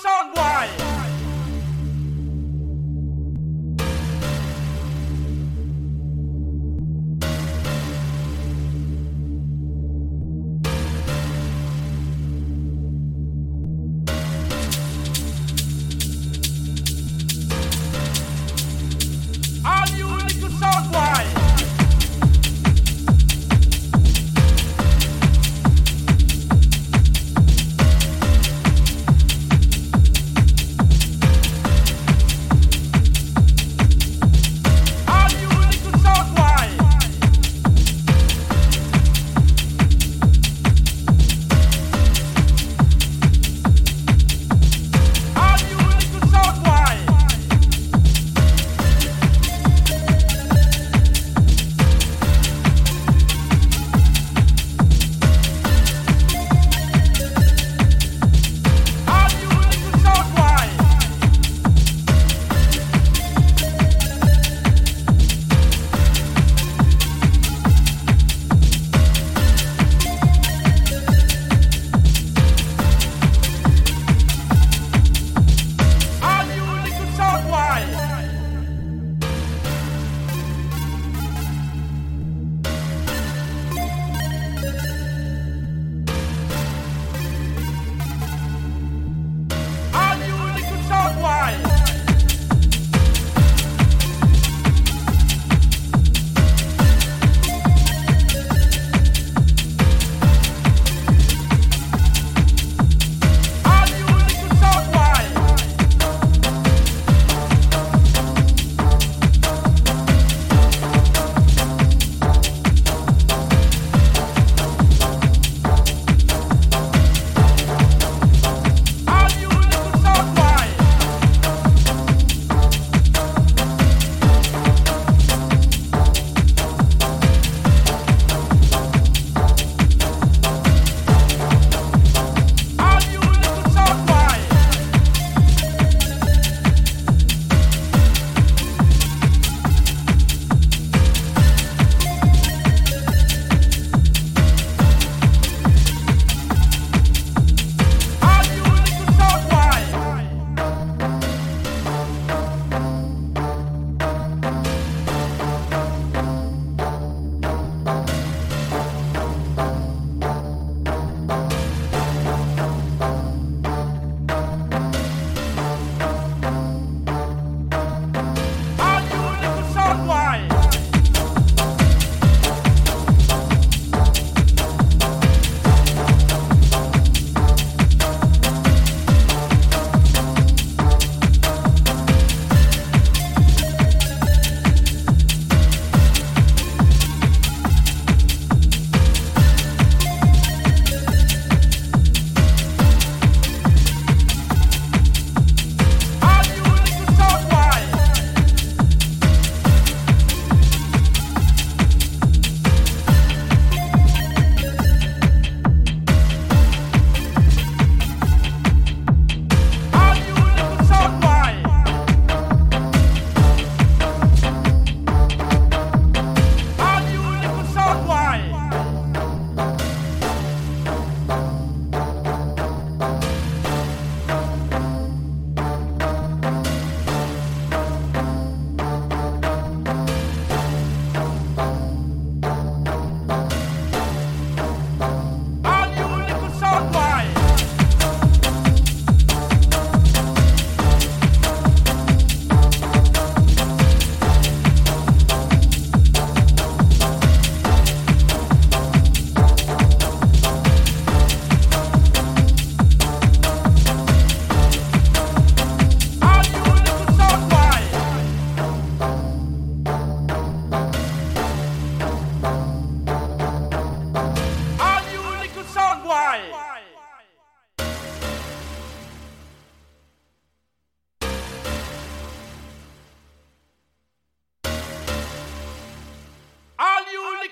sound why?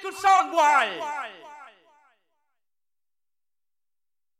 could sound wise.